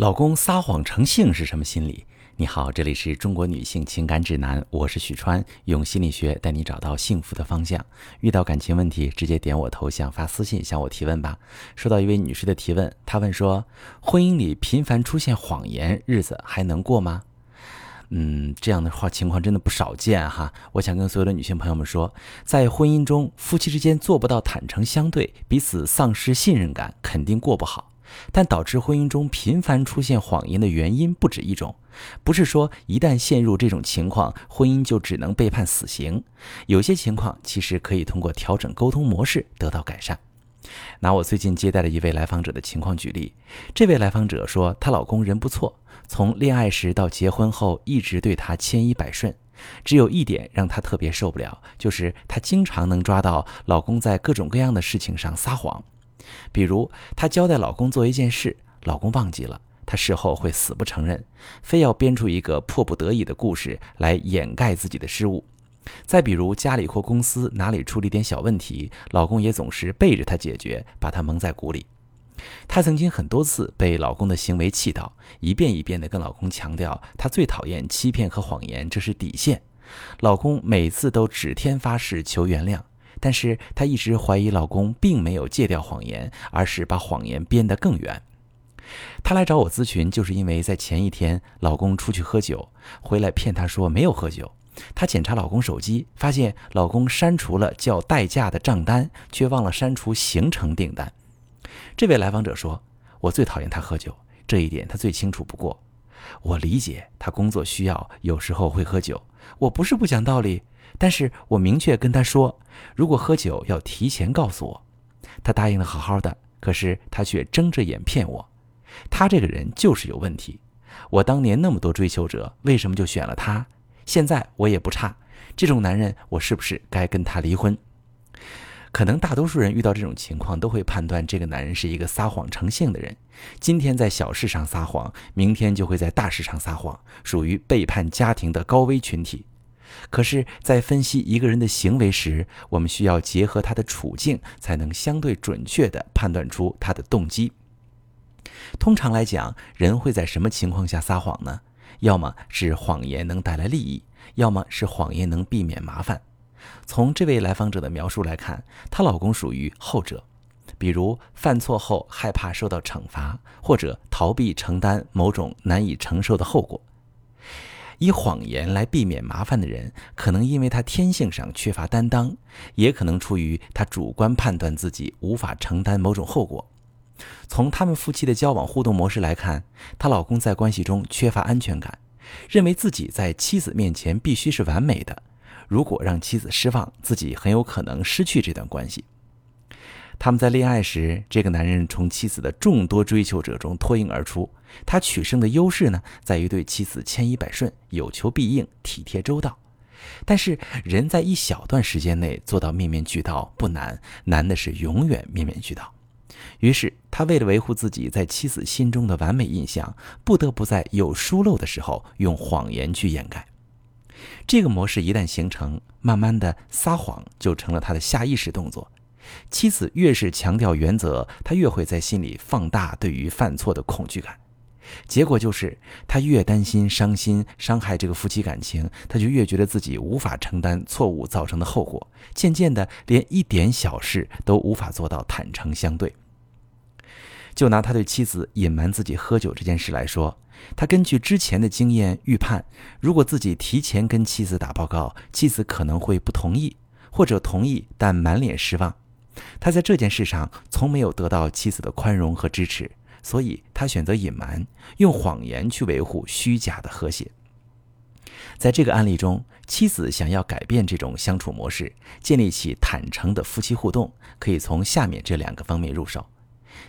老公撒谎成性是什么心理？你好，这里是中国女性情感指南，我是许川，用心理学带你找到幸福的方向。遇到感情问题，直接点我头像发私信向我提问吧。收到一位女士的提问，她问说：婚姻里频繁出现谎言，日子还能过吗？嗯，这样的话情况真的不少见哈。我想跟所有的女性朋友们说，在婚姻中，夫妻之间做不到坦诚相对，彼此丧失信任感，肯定过不好。但导致婚姻中频繁出现谎言的原因不止一种，不是说一旦陷入这种情况，婚姻就只能被判死刑。有些情况其实可以通过调整沟通模式得到改善。拿我最近接待的一位来访者的情况举例，这位来访者说，她老公人不错，从恋爱时到结婚后一直对她千依百顺，只有一点让她特别受不了，就是她经常能抓到老公在各种各样的事情上撒谎。比如，她交代老公做一件事，老公忘记了，她事后会死不承认，非要编出一个迫不得已的故事来掩盖自己的失误。再比如，家里或公司哪里出了一点小问题，老公也总是背着她解决，把她蒙在鼓里。她曾经很多次被老公的行为气到，一遍一遍地跟老公强调，她最讨厌欺骗和谎言，这是底线。老公每次都指天发誓求原谅。但是她一直怀疑老公并没有戒掉谎言，而是把谎言编得更远。她来找我咨询，就是因为在前一天老公出去喝酒，回来骗她说没有喝酒。她检查老公手机，发现老公删除了叫代驾的账单，却忘了删除行程订单。这位来访者说：“我最讨厌他喝酒，这一点他最清楚不过。我理解他工作需要，有时候会喝酒。我不是不讲道理。”但是我明确跟他说，如果喝酒要提前告诉我。他答应的好好的，可是他却睁着眼骗我。他这个人就是有问题。我当年那么多追求者，为什么就选了他？现在我也不差，这种男人，我是不是该跟他离婚？可能大多数人遇到这种情况，都会判断这个男人是一个撒谎成性的人。今天在小事上撒谎，明天就会在大事上撒谎，属于背叛家庭的高危群体。可是，在分析一个人的行为时，我们需要结合他的处境，才能相对准确地判断出他的动机。通常来讲，人会在什么情况下撒谎呢？要么是谎言能带来利益，要么是谎言能避免麻烦。从这位来访者的描述来看，她老公属于后者，比如犯错后害怕受到惩罚，或者逃避承担某种难以承受的后果。以谎言来避免麻烦的人，可能因为他天性上缺乏担当，也可能出于他主观判断自己无法承担某种后果。从他们夫妻的交往互动模式来看，她老公在关系中缺乏安全感，认为自己在妻子面前必须是完美的，如果让妻子失望，自己很有可能失去这段关系。他们在恋爱时，这个男人从妻子的众多追求者中脱颖而出。他取胜的优势呢，在于对妻子千依百顺、有求必应、体贴周到。但是，人在一小段时间内做到面面俱到不难，难的是永远面面俱到。于是，他为了维护自己在妻子心中的完美印象，不得不在有疏漏的时候用谎言去掩盖。这个模式一旦形成，慢慢的撒谎就成了他的下意识动作。妻子越是强调原则，他越会在心里放大对于犯错的恐惧感。结果就是，他越担心伤心伤害这个夫妻感情，他就越觉得自己无法承担错误造成的后果。渐渐的，连一点小事都无法做到坦诚相对。就拿他对妻子隐瞒自己喝酒这件事来说，他根据之前的经验预判，如果自己提前跟妻子打报告，妻子可能会不同意，或者同意但满脸失望。他在这件事上从没有得到妻子的宽容和支持，所以他选择隐瞒，用谎言去维护虚假的和谐。在这个案例中，妻子想要改变这种相处模式，建立起坦诚的夫妻互动，可以从下面这两个方面入手。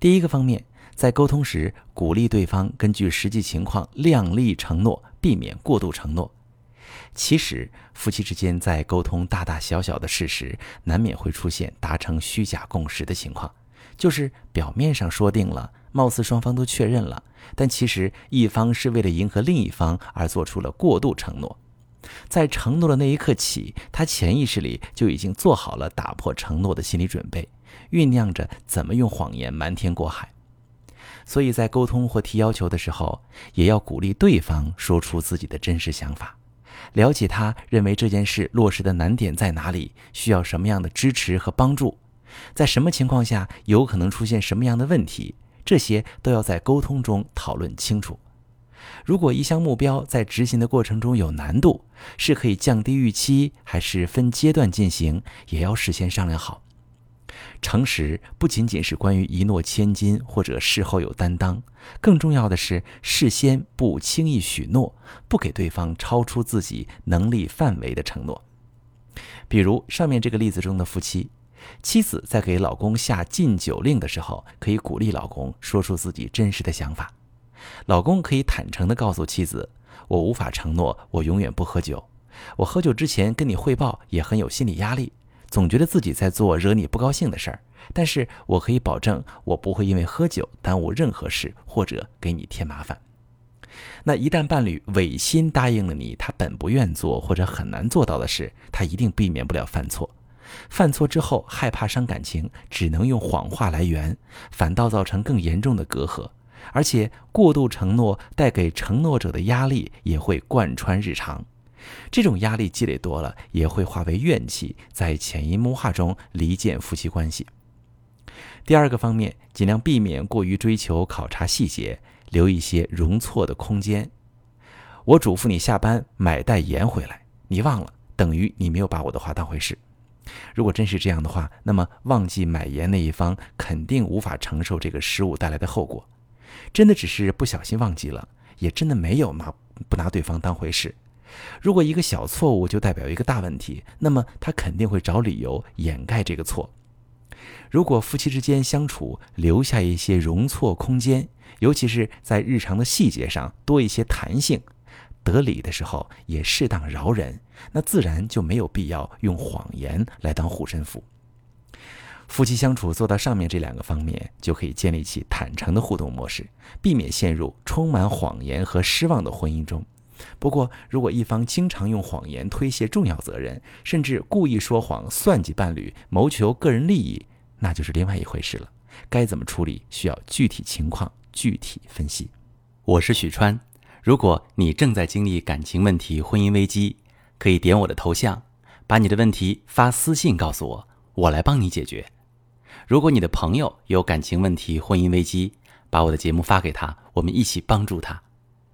第一个方面，在沟通时鼓励对方根据实际情况量力承诺，避免过度承诺。其实，夫妻之间在沟通大大小小的事时，难免会出现达成虚假共识的情况，就是表面上说定了，貌似双方都确认了，但其实一方是为了迎合另一方而做出了过度承诺。在承诺的那一刻起，他潜意识里就已经做好了打破承诺的心理准备，酝酿着怎么用谎言瞒天过海。所以在沟通或提要求的时候，也要鼓励对方说出自己的真实想法，了解他认为这件事落实的难点在哪里，需要什么样的支持和帮助，在什么情况下有可能出现什么样的问题，这些都要在沟通中讨论清楚。如果一项目标在执行的过程中有难度，是可以降低预期，还是分阶段进行，也要事先商量好。诚实不仅仅是关于一诺千金或者事后有担当，更重要的是事先不轻易许诺，不给对方超出自己能力范围的承诺。比如上面这个例子中的夫妻，妻子在给老公下禁酒令的时候，可以鼓励老公说出自己真实的想法。老公可以坦诚地告诉妻子：“我无法承诺我永远不喝酒，我喝酒之前跟你汇报也很有心理压力。”总觉得自己在做惹你不高兴的事儿，但是我可以保证，我不会因为喝酒耽误任何事或者给你添麻烦。那一旦伴侣违心答应了你他本不愿做或者很难做到的事，他一定避免不了犯错。犯错之后害怕伤感情，只能用谎话来圆，反倒造成更严重的隔阂。而且过度承诺带给承诺者的压力也会贯穿日常。这种压力积累多了，也会化为怨气，在潜移默化中离间夫妻关系。第二个方面，尽量避免过于追求考察细节，留一些容错的空间。我嘱咐你下班买袋盐回来，你忘了，等于你没有把我的话当回事。如果真是这样的话，那么忘记买盐那一方肯定无法承受这个失误带来的后果。真的只是不小心忘记了，也真的没有拿不拿对方当回事。如果一个小错误就代表一个大问题，那么他肯定会找理由掩盖这个错。如果夫妻之间相处留下一些容错空间，尤其是在日常的细节上多一些弹性，得理的时候也适当饶人，那自然就没有必要用谎言来当护身符。夫妻相处做到上面这两个方面，就可以建立起坦诚的互动模式，避免陷入充满谎言和失望的婚姻中。不过，如果一方经常用谎言推卸重要责任，甚至故意说谎算计伴侣，谋求个人利益，那就是另外一回事了。该怎么处理，需要具体情况具体分析。我是许川，如果你正在经历感情问题、婚姻危机，可以点我的头像，把你的问题发私信告诉我，我来帮你解决。如果你的朋友有感情问题、婚姻危机，把我的节目发给他，我们一起帮助他。